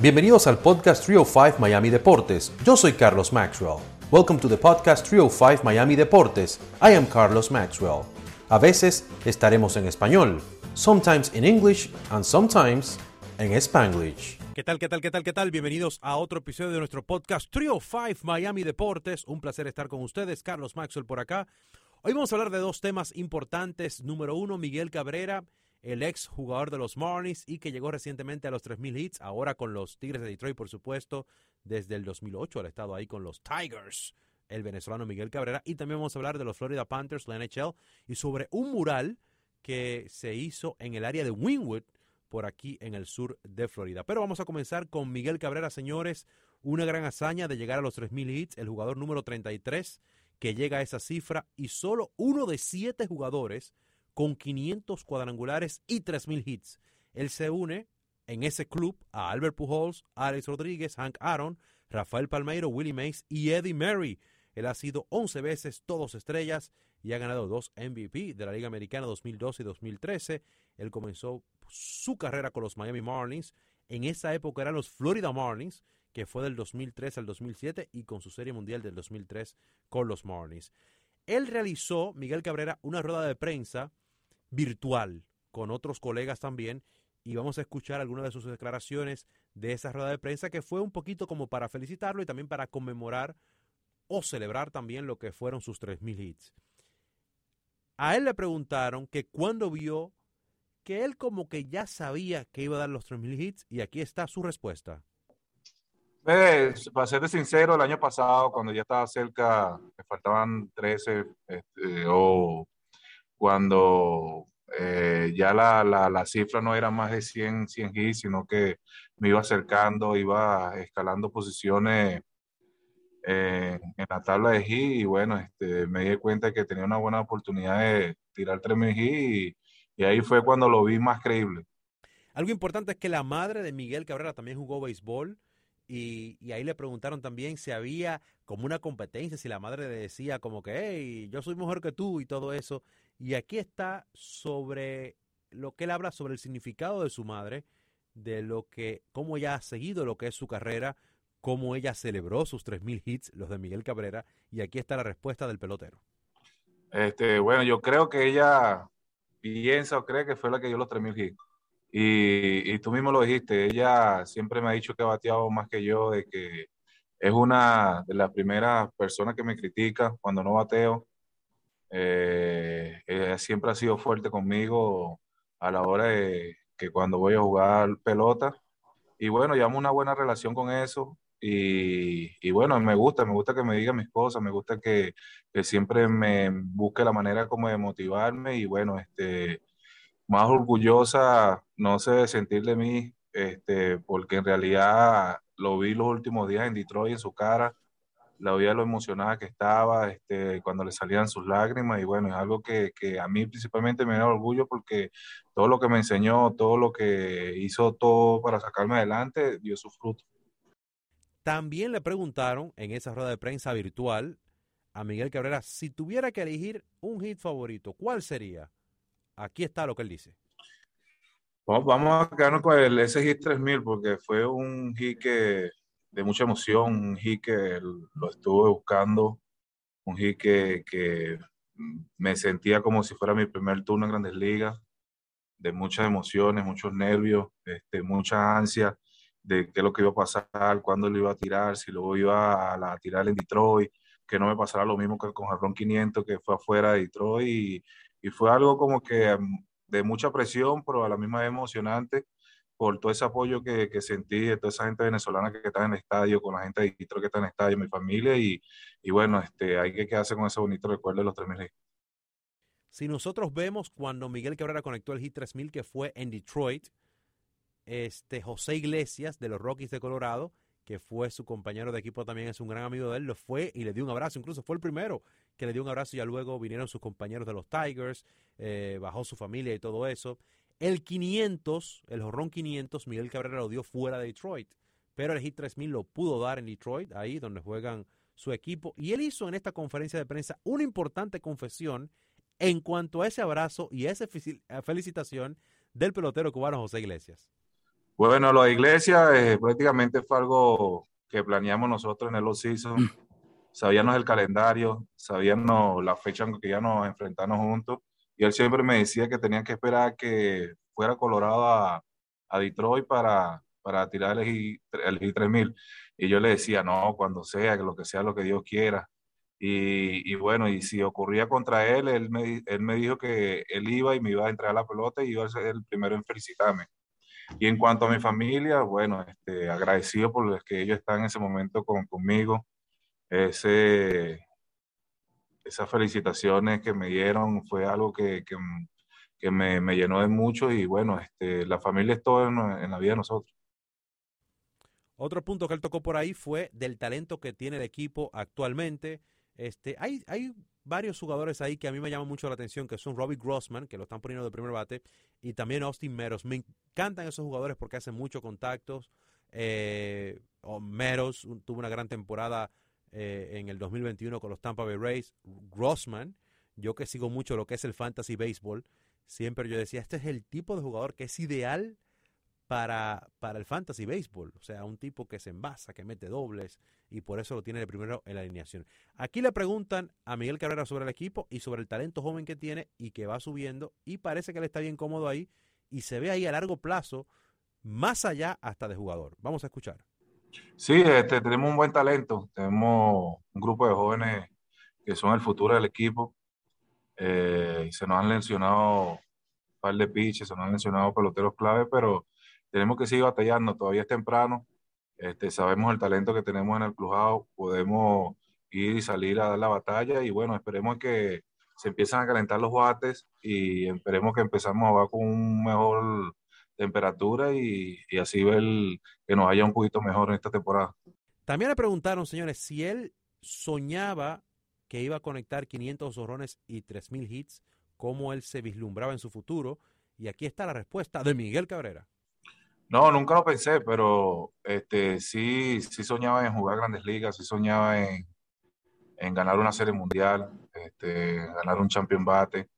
Bienvenidos al podcast 305 Miami Deportes. Yo soy Carlos Maxwell. Welcome to the podcast 305 Miami Deportes. I am Carlos Maxwell. A veces estaremos en español, sometimes in English and sometimes en Spanglish. ¿Qué tal, qué tal, qué tal, qué tal? Bienvenidos a otro episodio de nuestro podcast 305 Miami Deportes. Un placer estar con ustedes. Carlos Maxwell por acá. Hoy vamos a hablar de dos temas importantes. Número uno, Miguel Cabrera el ex jugador de los Marlins y que llegó recientemente a los 3.000 hits, ahora con los Tigres de Detroit, por supuesto, desde el 2008 ha estado ahí con los Tigers, el venezolano Miguel Cabrera. Y también vamos a hablar de los Florida Panthers, la NHL, y sobre un mural que se hizo en el área de Wynwood, por aquí en el sur de Florida. Pero vamos a comenzar con Miguel Cabrera, señores. Una gran hazaña de llegar a los 3.000 hits, el jugador número 33 que llega a esa cifra y solo uno de siete jugadores con 500 cuadrangulares y 3.000 hits. Él se une en ese club a Albert Pujols, Alex Rodríguez, Hank Aaron, Rafael Palmeiro, Willie Mays y Eddie Murray. Él ha sido 11 veces todos estrellas y ha ganado dos MVP de la Liga Americana 2012 y 2013. Él comenzó su carrera con los Miami Marlins. En esa época eran los Florida Marlins, que fue del 2003 al 2007 y con su serie mundial del 2003 con los Marlins. Él realizó, Miguel Cabrera, una rueda de prensa virtual con otros colegas también y vamos a escuchar algunas de sus declaraciones de esa rueda de prensa que fue un poquito como para felicitarlo y también para conmemorar o celebrar también lo que fueron sus 3.000 hits. A él le preguntaron que cuando vio que él como que ya sabía que iba a dar los 3.000 hits y aquí está su respuesta. para ser sincero, el año pasado, cuando ya estaba cerca, me faltaban 13 este, o cuando eh, ya la, la, cifra no era más de 100, 100 hits, sino que me iba acercando, iba escalando posiciones eh, en la tabla de hits y bueno, este, me di cuenta que tenía una buena oportunidad de tirar 3.000 hits y, y ahí fue cuando lo vi más creíble. Algo importante es que la madre de Miguel Cabrera también jugó béisbol. Y, y, ahí le preguntaron también si había como una competencia, si la madre le decía como que, hey, yo soy mejor que tú y todo eso. Y aquí está sobre lo que él habla sobre el significado de su madre, de lo que, cómo ella ha seguido lo que es su carrera, cómo ella celebró sus 3.000 hits, los de Miguel Cabrera, y aquí está la respuesta del pelotero. Este, bueno, yo creo que ella piensa o cree que fue la que dio los 3.000 hits. Y, y, tú mismo lo dijiste, ella siempre me ha dicho que ha bateado más que yo, de que es una de las primeras personas que me critica cuando no bateo eh, ella siempre ha sido fuerte conmigo a la hora de que cuando voy a jugar pelota. Y bueno, llevamos una buena relación con eso. Y, y, bueno, me gusta, me gusta que me diga mis cosas, me gusta que, que, siempre me busque la manera como de motivarme y bueno, este, más orgullosa, no sé, sentir de mí, este, porque en realidad lo vi los últimos días en Detroit en su cara, la oía lo emocionada que estaba, este, cuando le salían sus lágrimas y bueno, es algo que, que, a mí principalmente me da orgullo porque todo lo que me enseñó, todo lo que hizo todo para sacarme adelante, dio su fruto. También le preguntaron en esa rueda de prensa virtual a Miguel Cabrera si tuviera que elegir un hit favorito, ¿cuál sería? Aquí está lo que él dice. Vamos a quedarnos con el, ese hit 3000 porque fue un hit que de mucha emoción, un hit que lo estuve buscando, un hit que, me sentía como si fuera mi primer turno en Grandes Ligas, de muchas emociones, muchos nervios, este, mucha ansia de qué es lo que iba a pasar, cuándo lo iba a tirar, si lo iba a, tirar en Detroit, que no me pasara lo mismo que con Jarrón 500, que fue afuera de Detroit, y fue algo como que mm, de mucha presión, pero a la misma vez emocionante, por todo ese apoyo que, que, sentí de toda esa gente venezolana que está en el estadio, con la gente de Quito que está en el estadio, mi familia, y, y bueno, este, hay que quedarse con ese bonito recuerdo de los 3000 hits. Si nosotros vemos cuando Miguel Cabrera conectó el hit 3000 que fue en Detroit, este José Iglesias de los Rockies de Colorado, que fue su compañero de equipo también, es un gran amigo de él, lo fue y le dio un abrazo, incluso fue el primero que le dio un abrazo y ya luego vinieron sus compañeros de los Tigers, eh, bajó su familia y todo eso. El 500, el jorrón 500, Miguel Cabrera lo dio fuera de Detroit, pero el Hit 3000 lo pudo dar en Detroit, ahí donde juegan su equipo. Y él hizo en esta conferencia de prensa una importante confesión en cuanto a ese abrazo y esa felicitación del pelotero cubano José Iglesias. Bueno, la iglesia eh, prácticamente fue algo que planeamos nosotros en el off-season. Mm. Sabíamos el calendario, sabíamos la fecha en que ya nos enfrentamos juntos. Y él siempre me decía que tenían que esperar que fuera Colorado a, a Detroit para, para tirar el G3000. Y yo le decía, no, cuando sea, que lo que sea lo que Dios quiera. Y, y, bueno, y si ocurría contra él, él me, él me dijo que él iba y me iba a entregar la pelota y iba a ser el primero en felicitarme. Y en cuanto a mi familia, bueno, este, agradecido por que ellos están en ese momento con, conmigo. Ese, esas felicitaciones que me dieron fue algo que, que, que me, me, llenó de mucho y bueno, este, la familia es todo en, en la vida de nosotros. Otro punto que él tocó por ahí fue del talento que tiene el equipo actualmente. Este, hay, hay varios jugadores ahí que a mí me llaman mucho la atención, que son Robbie Grossman, que lo están poniendo de primer bate, y también Austin Meadows. Me encantan esos jugadores porque hacen muchos contactos. Eh, Meadows tuvo una gran temporada eh, en el 2021 con los Tampa Bay Rays. Grossman, yo que sigo mucho lo que es el fantasy baseball, siempre yo decía, este es el tipo de jugador que es ideal para, para el fantasy baseball. O sea, un tipo que se envasa, que mete dobles y por eso lo tiene de primero en la alineación. Aquí le preguntan a Miguel Cabrera sobre el equipo y sobre el talento joven que tiene y que va subiendo y parece que le está bien cómodo ahí y se ve ahí a largo plazo, más allá hasta de jugador. Vamos a escuchar. Sí, este, tenemos un buen talento, tenemos un grupo de jóvenes que son el futuro del equipo. Eh, se nos han mencionado un par de pitches, se nos han mencionado peloteros clave, pero tenemos que seguir batallando, todavía es temprano, este, sabemos el talento que tenemos en el clubhouse, podemos ir y salir a dar la batalla y bueno, esperemos que se empiezan a calentar los bates y esperemos que empezamos a jugar con un mejor temperatura y, y así ver que nos haya un poquito mejor en esta temporada. También le preguntaron, señores, si él soñaba que iba a conectar 500 horrones y 3.000 hits, cómo él se vislumbraba en su futuro. Y aquí está la respuesta de Miguel Cabrera. No, nunca lo pensé, pero este, sí, sí soñaba en jugar grandes ligas, sí soñaba en, en ganar una serie mundial, este, ganar un champion bate.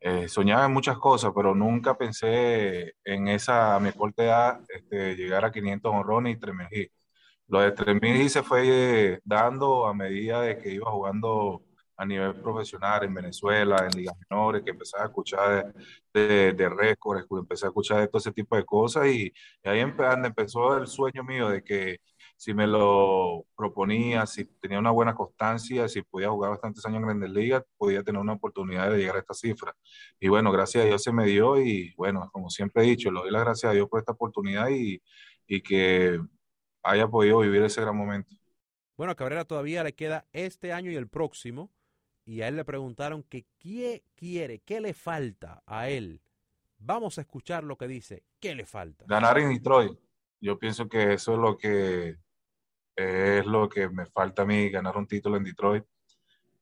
Eh, soñaba en muchas cosas, pero nunca pensé en esa, a mi corta edad, este, llegar a 500 honrones y 3.000 hits. Lo de 3.000 hits se fue dando a medida de que iba jugando a nivel profesional en Venezuela, en ligas menores, que empecé a escuchar de, de, récords, empecé a escuchar de todo ese tipo de cosas y, ahí empezó el sueño mío de que si me lo proponía, si tenía una buena constancia, si podía jugar bastantes años en Grandes Ligas, podía tener una oportunidad de llegar a esta cifra. Y bueno, gracias a Dios se me dio y bueno, como siempre he dicho, le doy las gracias a Dios por esta oportunidad y, y que haya podido vivir ese gran momento. Bueno, a Cabrera todavía le queda este año y el próximo y a él le preguntaron que qué quiere, qué le falta a él. Vamos a escuchar lo que dice, qué le falta. Ganar en Detroit. Yo pienso que eso es lo que es lo que me falta a mí, ganar un título en Detroit.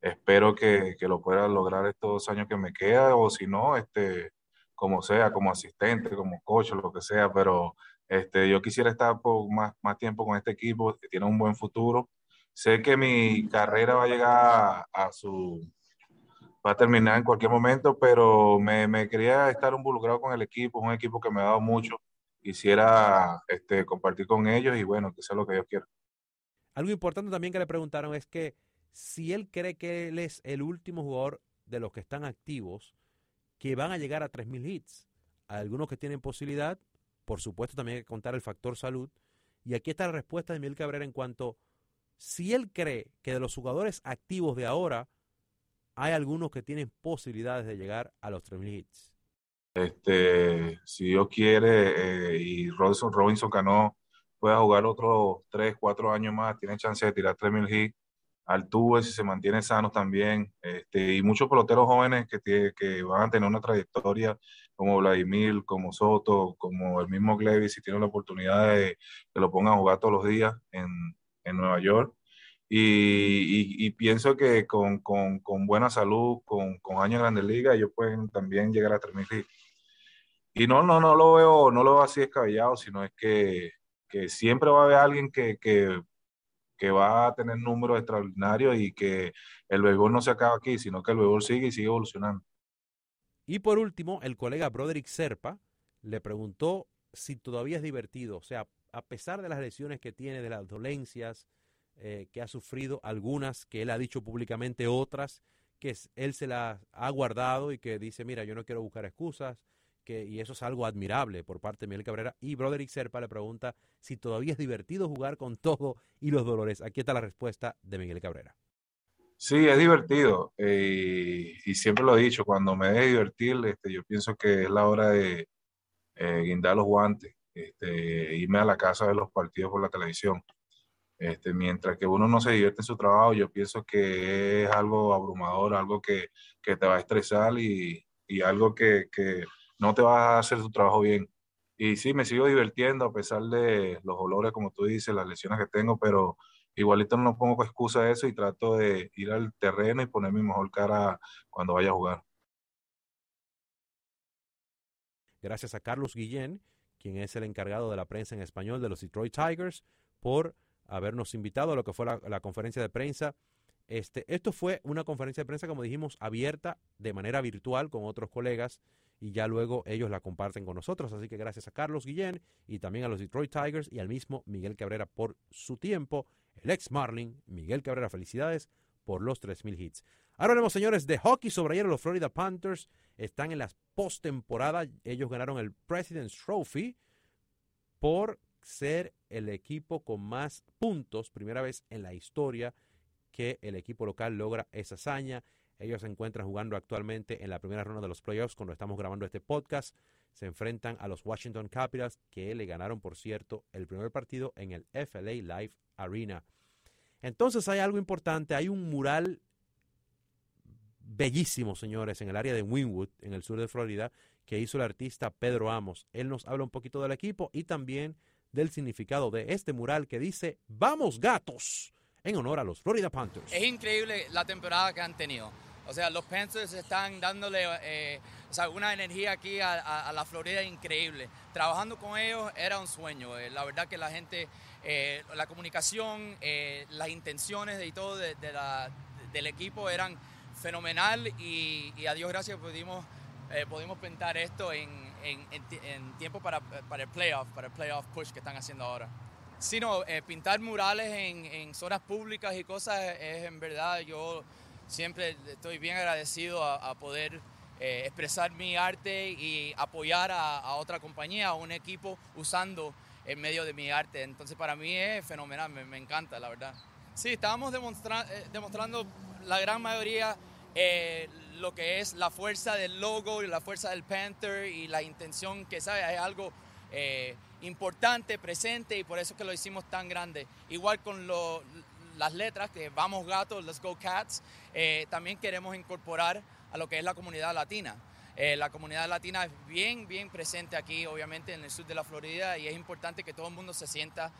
Espero que, que lo pueda lograr estos dos años que me queda, o si no, este, como sea, como asistente, como coach, lo que sea, pero este, yo quisiera estar por más, más tiempo con este equipo, que tiene un buen futuro Sé que mi carrera va a llegar a, su... va a terminar en cualquier momento, pero me, me, quería estar involucrado con el equipo, un equipo que me ha dado mucho. Quisiera este, compartir con ellos y bueno, que sea lo que Dios quiera. Algo importante también que le preguntaron es que si él cree que él es el último jugador de los que están activos que van a llegar a 3.000 hits. algunos que tienen posibilidad, por supuesto también hay que contar el factor salud. Y aquí está la respuesta de Miguel Cabrera en cuanto si él cree que de los jugadores activos de ahora hay algunos que tienen posibilidades de llegar a los 3.000 hits. Este, si Dios quiere eh, y Robinson, Robinson Cano pueda jugar otros 3, 4 años más, tiene chance de tirar 3.000 hits. Altuve, si se mantiene sano también, este, y muchos peloteros jóvenes que, que van a tener una trayectoria como Vladimir, como Soto, como el mismo Glevis, si tiene la oportunidad de que lo pongan a jugar todos los días en Nueva York. Y, pienso que con, buena salud, con, años en Grandes Ligas, ellos pueden también llegar a transmitir. Y no, no, no lo veo, no lo veo así descabellado, sino es que, siempre va a haber alguien que, que, va a tener números extraordinarios y que el béisbol no se acaba aquí, sino que el béisbol sigue y sigue evolucionando. Y por último, el colega Broderick Serpa le preguntó si todavía es divertido. O sea, a pesar de las lesiones que tiene, de las dolencias eh, que ha sufrido, algunas que él ha dicho públicamente, otras que él se las ha guardado y que dice, mira, yo no quiero buscar excusas, que, y eso es algo admirable por parte de Miguel Cabrera. Y Broderick Serpa le pregunta si todavía es divertido jugar con todo y los dolores. Aquí está la respuesta de Miguel Cabrera. Sí, es divertido eh, y siempre lo he dicho, cuando me deje divertir, este, yo pienso que es la hora de eh, guindar los guantes, este, irme a la casa de los partidos por la televisión. Este, mientras que uno no se divierte en su trabajo, yo pienso que es algo abrumador, algo que, que te va a estresar y, y algo que, que, no te va a hacer tu trabajo bien. Y sí, me sigo divirtiendo a pesar de los olores, como tú dices, las lesiones que tengo, pero igualito no pongo excusa a eso y trato de ir al terreno y poner mi mejor cara cuando vaya a jugar. Gracias a Carlos Guillén, quien es el encargado de la prensa en español de los Detroit Tigers, por habernos invitado a lo que fue la, conferencia de prensa. Este, esto fue una conferencia de prensa, como dijimos, abierta de manera virtual con otros colegas y ya luego ellos la comparten con nosotros. Así que gracias a Carlos Guillén y también a los Detroit Tigers y al mismo Miguel Cabrera por su tiempo. El ex Marlin, Miguel Cabrera, felicidades por los 3.000 hits. Ahora hablemos, señores, de hockey sobre ayer. Los Florida Panthers están en la postemporada. Ellos ganaron el President's Trophy por ser el equipo con más puntos, primera vez en la historia que el equipo local logra esa hazaña. Ellos se encuentran jugando actualmente en la primera ronda de los playoffs cuando estamos grabando este podcast. Se enfrentan a los Washington Capitals que le ganaron, por cierto, el primer partido en el FLA Live Arena. Entonces hay algo importante, hay un mural bellísimo, señores, en el área de Wynwood, en el sur de Florida, que hizo el artista Pedro Amos. Él nos habla un poquito del equipo y también del significado de este mural que dice Vamos gatos en honor a los Florida Panthers. Es increíble la temporada que han tenido. O sea, los Panthers están dándole eh, una energía aquí a, la Florida increíble. Trabajando con ellos era un sueño. Eh, la verdad que la gente, eh, la comunicación, las intenciones y todo del equipo eran fenomenal y, a Dios gracias pudimos, pudimos pintar esto en, en, tiempo para, para, el playoff, para el playoff push que están haciendo ahora. Sí, no, eh, pintar murales en, en, zonas públicas y cosas es en verdad, yo siempre estoy bien agradecido a, poder eh, expresar mi arte y apoyar a, otra compañía, a un equipo usando el medio de mi arte. Entonces para mí es fenomenal, me, me encanta, la verdad. Sí, estábamos demostra eh, demostrando la gran mayoría lo que es la fuerza del logo y la fuerza del Panther y la intención que sabe, es algo eh, importante, presente y por eso que lo hicimos tan grande. Igual con las letras que vamos gatos, let's go cats, eh, también queremos incorporar a lo que es la comunidad latina. Eh, la comunidad latina es bien, bien presente aquí, obviamente, en el sur de la Florida y es importante que todo el mundo se sienta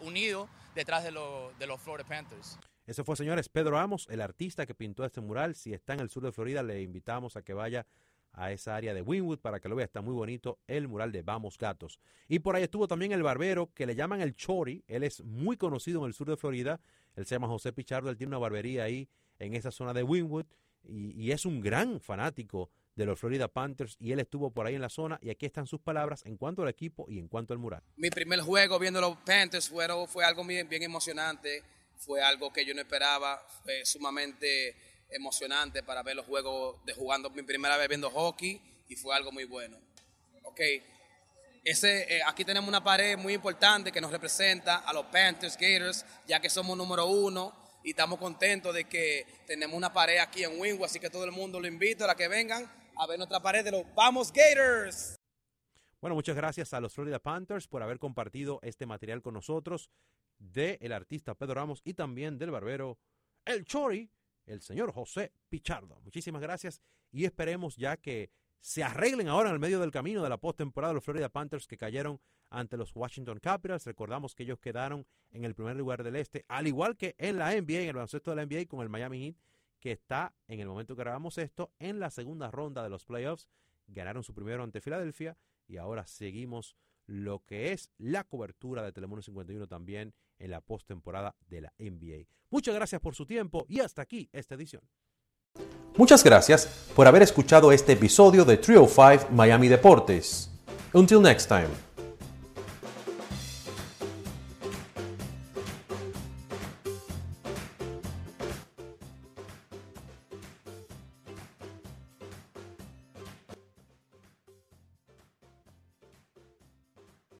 unido detrás de, de los Florida Panthers. Ese fue, señores, Pedro Amos, el artista que pintó este mural. Si está en el sur de Florida, le invitamos a que vaya a esa área de Winwood para que lo vea. Está muy bonito el mural de Vamos Gatos. Y por ahí estuvo también el barbero que le llaman el Chori. Él es muy conocido en el sur de Florida. Él se llama José Pichardo. Él tiene una barbería ahí en esa zona de Winwood y, es un gran fanático de los Florida Panthers y él estuvo por ahí en la zona y aquí están sus palabras en cuanto al equipo y en cuanto al mural. Mi primer juego viendo los Panthers fue, fue algo bien, bien emocionante fue algo que yo no esperaba, fue sumamente emocionante para ver los juegos de jugando mi primera vez viendo hockey y fue algo muy bueno. Ok, ese, eh, aquí tenemos una pared muy importante que nos representa a los Panthers Gators, ya que somos número uno y estamos contentos de que tenemos una pared aquí en Wingwood, así que todo el mundo lo invito a que vengan a ver nuestra pared de los Vamos Gators. Bueno, muchas gracias a los Florida Panthers por haber compartido este material con nosotros del artista Pedro Ramos y también del barbero El Chori, el señor José Pichardo. Muchísimas gracias y esperemos ya que se arreglen ahora en el medio del camino de la postemporada de los Florida Panthers que cayeron ante los Washington Capitals. Recordamos que ellos quedaron en el primer lugar del este, al igual que en la NBA, en el baloncesto de la NBA con el Miami Heat, que está en el momento que grabamos esto en la segunda ronda de los playoffs. Ganaron su primero ante Filadelfia y ahora seguimos lo que es la cobertura de Telemundo 51 también en la postemporada de la NBA. Muchas gracias por su tiempo y hasta aquí esta edición. Muchas gracias por haber escuchado este episodio de Trio 5 Miami Deportes. Until next time.